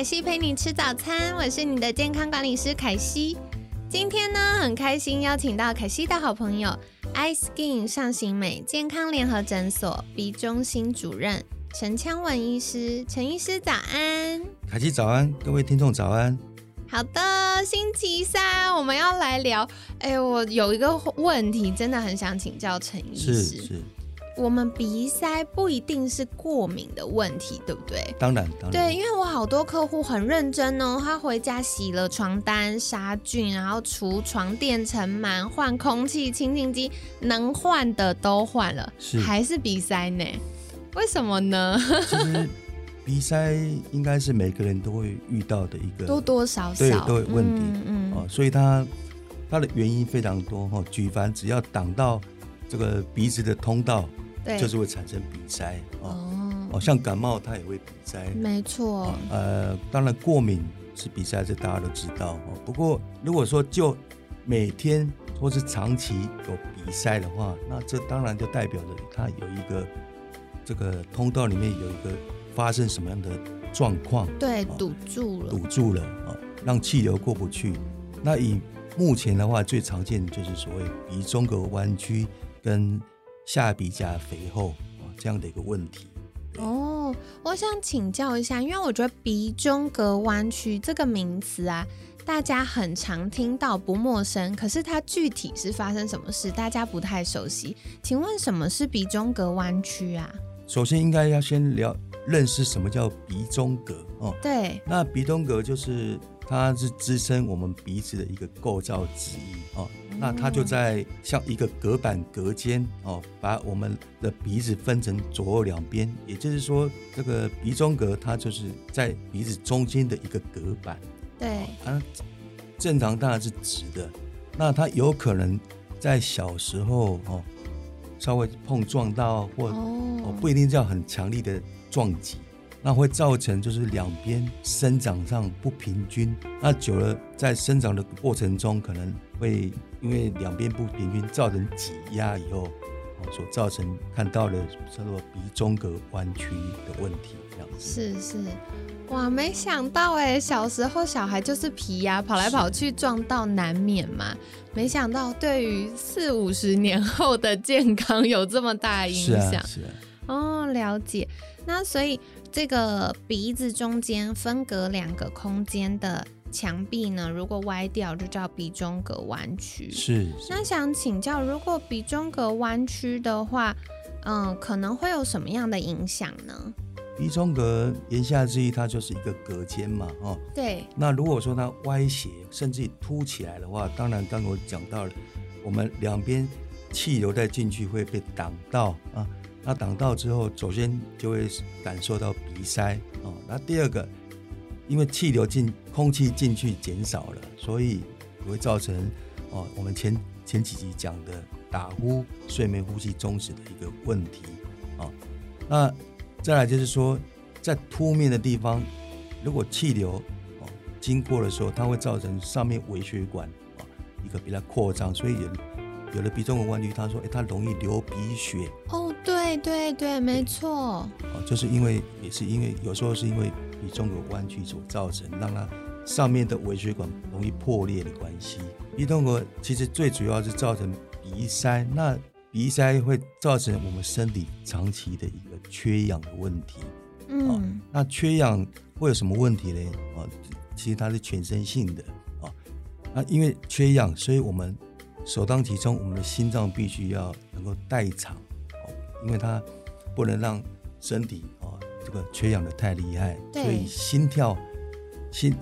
凯西陪你吃早餐，我是你的健康管理师凯西。今天呢，很开心邀请到凯西的好朋友 iSkin 上行美健康联合诊所鼻中心主任陈腔文医师。陈医师早安，凯西早安，各位听众早安。好的，星期三我们要来聊。哎，我有一个问题，真的很想请教陈医师。是是。我们鼻塞不一定是过敏的问题，对不对？当然，当然。对，因为我好多客户很认真哦，他回家洗了床单、杀菌，然后除床垫尘螨、换空气清净机，能换的都换了，是还是鼻塞呢？为什么呢？其实鼻塞应该是每个人都会遇到的一个多多少少都有问题，嗯哦，所以它它的原因非常多哈。举凡只要挡到这个鼻子的通道。就是会产生鼻塞哦，哦，像感冒它也会鼻塞，没错。呃，当然过敏是鼻塞，这大家都知道哦。不过如果说就每天或是长期有鼻塞的话，那这当然就代表着它有一个这个通道里面有一个发生什么样的状况，对，堵住了，堵住了啊，让气流过不去。那以目前的话，最常见的就是所谓鼻中隔弯曲跟。下鼻甲肥厚啊，这样的一个问题。哦，我想请教一下，因为我觉得鼻中隔弯曲这个名词啊，大家很常听到，不陌生。可是它具体是发生什么事，大家不太熟悉。请问什么是鼻中隔弯曲啊？首先应该要先了认识什么叫鼻中隔哦。对，那鼻中隔就是它是支撑我们鼻子的一个构造之一哦。那它就在像一个隔板隔间哦，把我们的鼻子分成左右两边，也就是说，这个鼻中隔它就是在鼻子中间的一个隔板。对，啊，正常当然是直的，那它有可能在小时候哦，稍微碰撞到或哦不一定叫很强力的撞击。那会造成就是两边生长上不平均，那久了在生长的过程中，可能会因为两边不平均造成挤压以后，所造成看到的叫做鼻中隔弯曲的问题，这样子。是是，哇，没想到哎，小时候小孩就是皮呀，跑来跑去撞到难免嘛。没想到对于四五十年后的健康有这么大影响。是啊，是啊。哦，了解。那所以。这个鼻子中间分隔两个空间的墙壁呢，如果歪掉，就叫鼻中隔弯曲。是。那想请教，如果鼻中隔弯曲的话，嗯，可能会有什么样的影响呢？鼻中隔言下之意，它就是一个隔间嘛，哦。对。那如果说它歪斜，甚至凸起来的话，当然刚我讲到了，我们两边气流在进去会被挡到啊。那挡到之后，首先就会感受到鼻塞哦。那第二个，因为气流进空气进去减少了，所以也会造成哦，我们前前几集讲的打呼、睡眠呼吸中止的一个问题啊。那再来就是说，在凸面的地方，如果气流哦经过的时候，它会造成上面微血管啊一个比较扩张，所以有有的鼻中隔弯曲，他说哎，它容易流鼻血哦。对对对，没错。哦，就是因为也是因为有时候是因为鼻中隔弯曲所造成，让它上面的微血管容易破裂的关系。鼻中隔其实最主要是造成鼻塞，那鼻塞会造成我们身体长期的一个缺氧的问题。嗯，那缺氧会有什么问题呢？啊，其实它是全身性的啊。那因为缺氧，所以我们首当其冲，我们的心脏必须要能够代偿。因为它不能让身体啊这个缺氧的太厉害，所以心跳心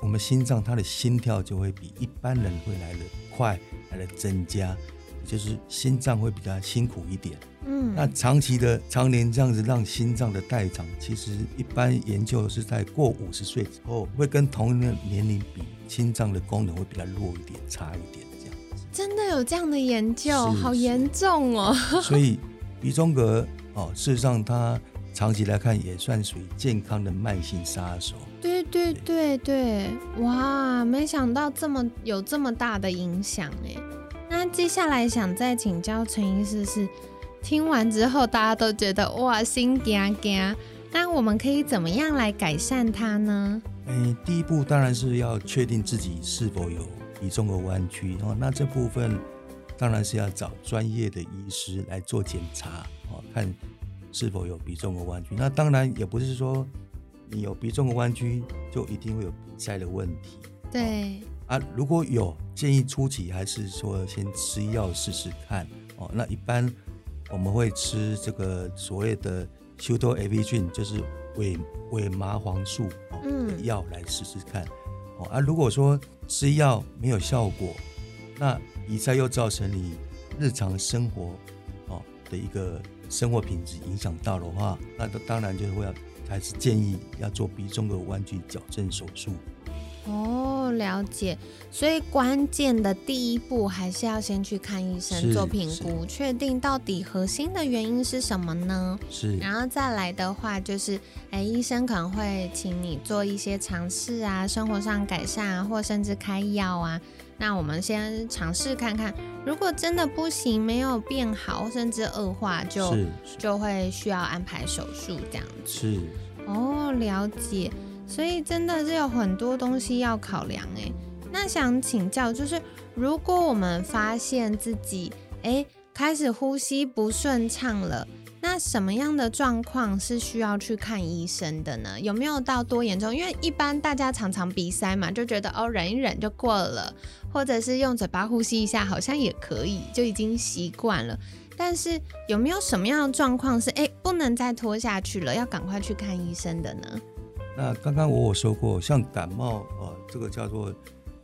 我们心脏它的心跳就会比一般人会来的快，来的增加。就是心脏会比较辛苦一点。嗯，那长期的常年这样子让心脏的代偿，其实一般研究是在过五十岁之后，会跟同龄的年龄比，心脏的功能会比较弱一点，差一点这样子。真的有这样的研究，好严重哦。所以鼻中隔哦，事实上它长期来看也算属于健康的慢性杀手。对对对对，哇，没想到这么有这么大的影响哎。那接下来想再请教陈医师是，听完之后大家都觉得哇心惊惊，那我们可以怎么样来改善它呢？嗯，第一步当然是要确定自己是否有鼻中隔弯曲哦。那这部分当然是要找专业的医师来做检查哦，看是否有鼻中隔弯曲。那当然也不是说你有鼻中隔弯曲就一定会有鼻塞的问题对，啊。如果有，建议初期还是说先吃药试试看哦。那一般我们会吃这个所谓的修多 A V 菌，就是伪伪麻黄素哦嗯的药来试试看哦啊。如果说吃药没有效果，那鼻塞又造成你日常生活哦的一个生活品质影响到的话，那当然就会要还是建议要做鼻中隔弯曲矫正手术。哦，了解。所以关键的第一步还是要先去看医生做评估，确定到底核心的原因是什么呢？是然后再来的话，就是，哎，医生可能会请你做一些尝试啊，生活上改善啊，或甚至开药啊。那我们先尝试看看，如果真的不行，没有变好，甚至恶化，就就会需要安排手术这样子。是哦，了解。所以真的是有很多东西要考量哎。那想请教，就是如果我们发现自己哎开始呼吸不顺畅了，那什么样的状况是需要去看医生的呢？有没有到多严重？因为一般大家常常鼻塞嘛，就觉得哦忍一忍就过了，或者是用嘴巴呼吸一下好像也可以，就已经习惯了。但是有没有什么样的状况是哎不能再拖下去了，要赶快去看医生的呢？那刚刚我有说过，像感冒，呃，这个叫做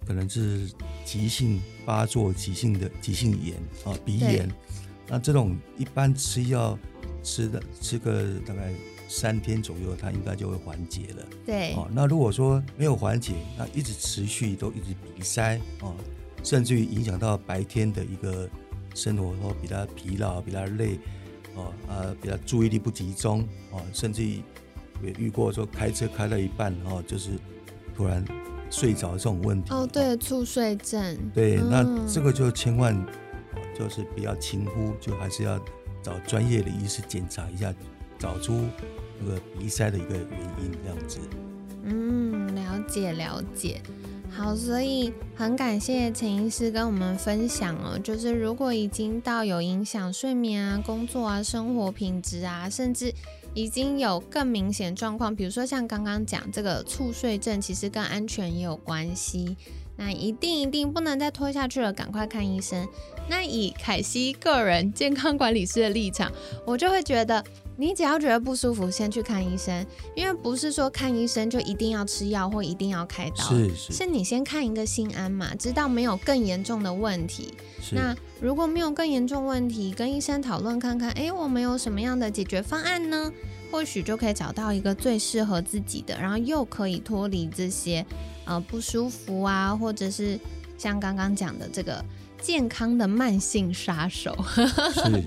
可能是急性发作、急性的急性炎啊、鼻炎。那这种一般吃药吃的吃个大概三天左右，它应该就会缓解了。对，哦，那如果说没有缓解，那一直持续都一直鼻塞哦，甚至于影响到白天的一个生活，或比较疲劳、比较累，哦啊，比较注意力不集中哦，甚至于也遇过说开车开到一半哦，就是突然睡着这种问题。哦，对，猝睡症。对，那嗯这个就千万哦就是不要轻忽，就还是要找专业的医师检查一下，找出那个鼻塞的一个原因，这样子。嗯，了解了解。好，所以很感谢陈医师跟我们分享哦，就是如果已经到有影响睡眠啊、工作啊、生活品质啊，甚至已经有更明显状况，比如说像刚刚讲这个猝睡症，其实跟安全也有关系。那一定一定不能再拖下去了，赶快看医生。那以凯西个人健康管理师的立场，我就会觉得，你只要觉得不舒服，先去看医生，因为不是说看医生就一定要吃药或一定要开刀，是是是你先看一个心安嘛，知道没有更严重的问题。那如果没有更严重问题，跟医生讨论看看，诶，我们有什么样的解决方案呢？或许就可以找到一个最适合自己的，然后又可以脱离这些呃不舒服啊，或者是像刚刚讲的这个健康的慢性杀手。是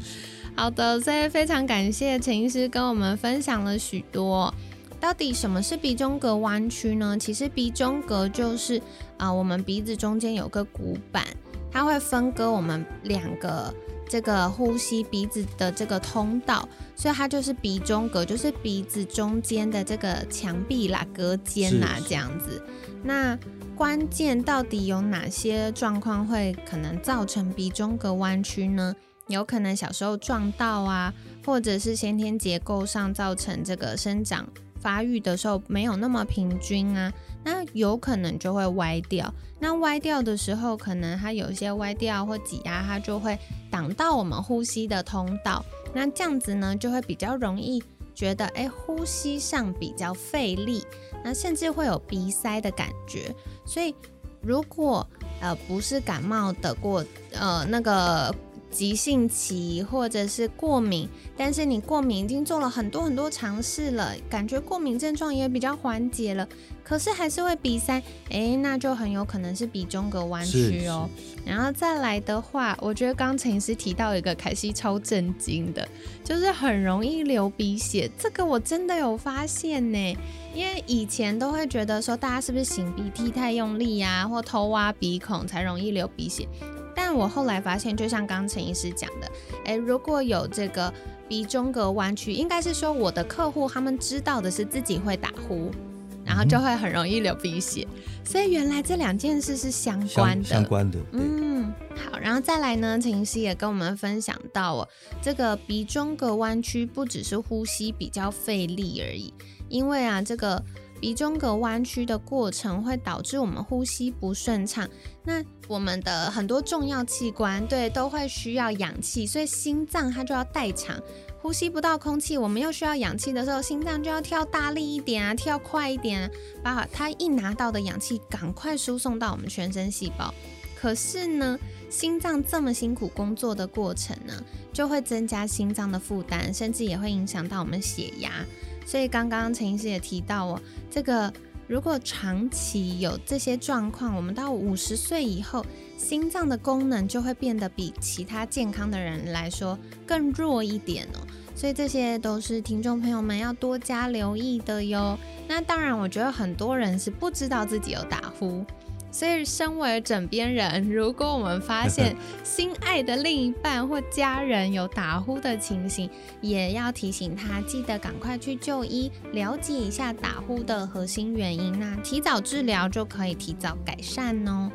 好的，所以非常感谢陈医师跟我们分享了许多。到底什么是鼻中隔弯曲呢？其实鼻中隔就是啊、我们鼻子中间有个骨板，它会分割我们两个这个呼吸鼻子的这个通道，所以它就是鼻中隔，就是鼻子中间的这个墙壁啦、隔间啦这样子。那关键到底有哪些状况会可能造成鼻中隔弯曲呢？有可能小时候撞到啊，或者是先天结构上造成这个生长发育的时候没有那么平均啊，那有可能就会歪掉。那歪掉的时候，可能它有一些歪掉或挤压，它就会挡到我们呼吸的通道。那这样子呢，就会比较容易觉得，哎，呼吸上比较费力，那甚至会有鼻塞的感觉。所以如果呃不是感冒得过呃那个急性期或者是过敏，但是你过敏已经做了很多很多尝试了，感觉过敏症状也比较缓解了，可是还是会鼻塞，诶，那就很有可能是鼻中隔弯曲哦。然后再来的话，我觉得刚陈医师提到一个凯西超震惊的，就是很容易流鼻血，这个我真的有发现呢。因为以前都会觉得说，大家是不是擤鼻涕太用力呀，或偷挖鼻孔才容易流鼻血。但我后来发现，就像刚陈医师讲的，诶，如果有这个鼻中隔弯曲，应该是说我的客户他们知道的是自己会打呼，然后就会很容易流鼻血，所以原来这两件事是相关的。相关的，嗯，好，然后再来呢，陈医师也跟我们分享到哦，这个鼻中隔弯曲不只是呼吸比较费力而已，因为啊，这个。鼻中隔弯曲的过程会导致我们呼吸不顺畅，那我们的很多重要器官对都会需要氧气，所以心脏它就要代偿，呼吸不到空气，我们又需要氧气的时候，心脏就要跳大力一点啊，跳快一点，把它一拿到的氧气赶快输送到我们全身细胞。可是呢，心脏这么辛苦工作的过程呢，就会增加心脏的负担，甚至也会影响到我们血压。所以刚刚陈医师也提到哦，这个如果长期有这些状况，我们到五十岁以后，心脏的功能就会变得比其他健康的人来说更弱一点哦。所以这些都是听众朋友们要多加留意的哟。那当然，我觉得很多人是不知道自己有打呼。所以，身为枕边人，如果我们发现心爱的另一半或家人有打呼的情形，也要提醒他，记得赶快去就医，了解一下打呼的核心原因，那提早治疗就可以提早改善哦。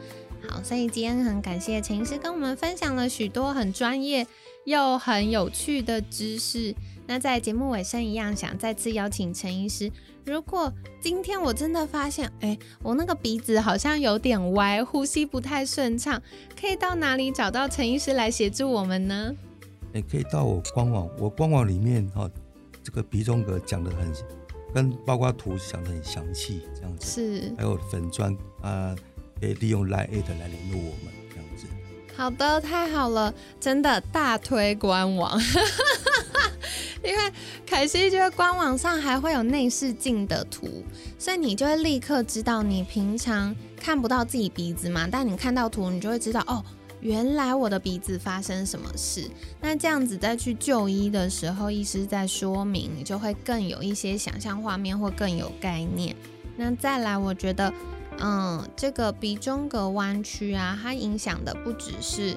好，所以今天很感谢陈医师跟我们分享了许多很专业又很有趣的知识。那在节目尾声一样，想再次邀请陈医师。如果今天我真的发现，哎，我那个鼻子好像有点歪，呼吸不太顺畅，可以到哪里找到陈医师来协助我们呢？也可以到我官网，我官网里面哈，这个鼻中隔讲的很，跟包括图讲的很详细，这样子是，还有粉砖啊，可以利用 Line at 来联络我们，这样子。好的，太好了，真的大推官网。因为凯西觉得官网上还会有内视镜的图，所以你就会立刻知道你平常看不到自己鼻子嘛，但你看到图，你就会知道哦，原来我的鼻子发生什么事。那这样子再去就医的时候，医师在说明，你就会更有一些想象画面或更有概念。那再来，我觉得，嗯，这个鼻中隔弯曲啊，它影响的不只是。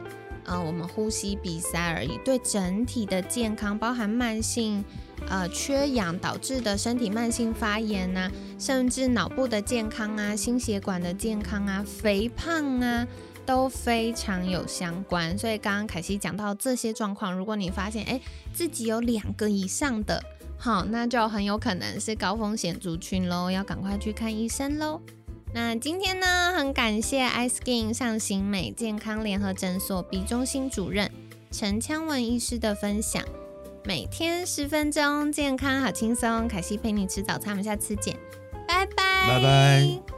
嗯，我们呼吸鼻塞而已，对整体的健康，包含慢性呃缺氧导致的身体慢性发炎呐，甚至脑部的健康啊、心血管的健康啊、肥胖啊，都非常有相关。所以刚刚凯西讲到这些状况，如果你发现哎自己有两个以上的，好，那就很有可能是高风险族群喽，要赶快去看医生喽。那今天呢，很感谢 iSkin 上行美健康联合诊所鼻中心主任陈昌文医师的分享。每天十分钟，健康好轻松。凯西陪你吃早餐，我们下次见，拜拜，拜拜。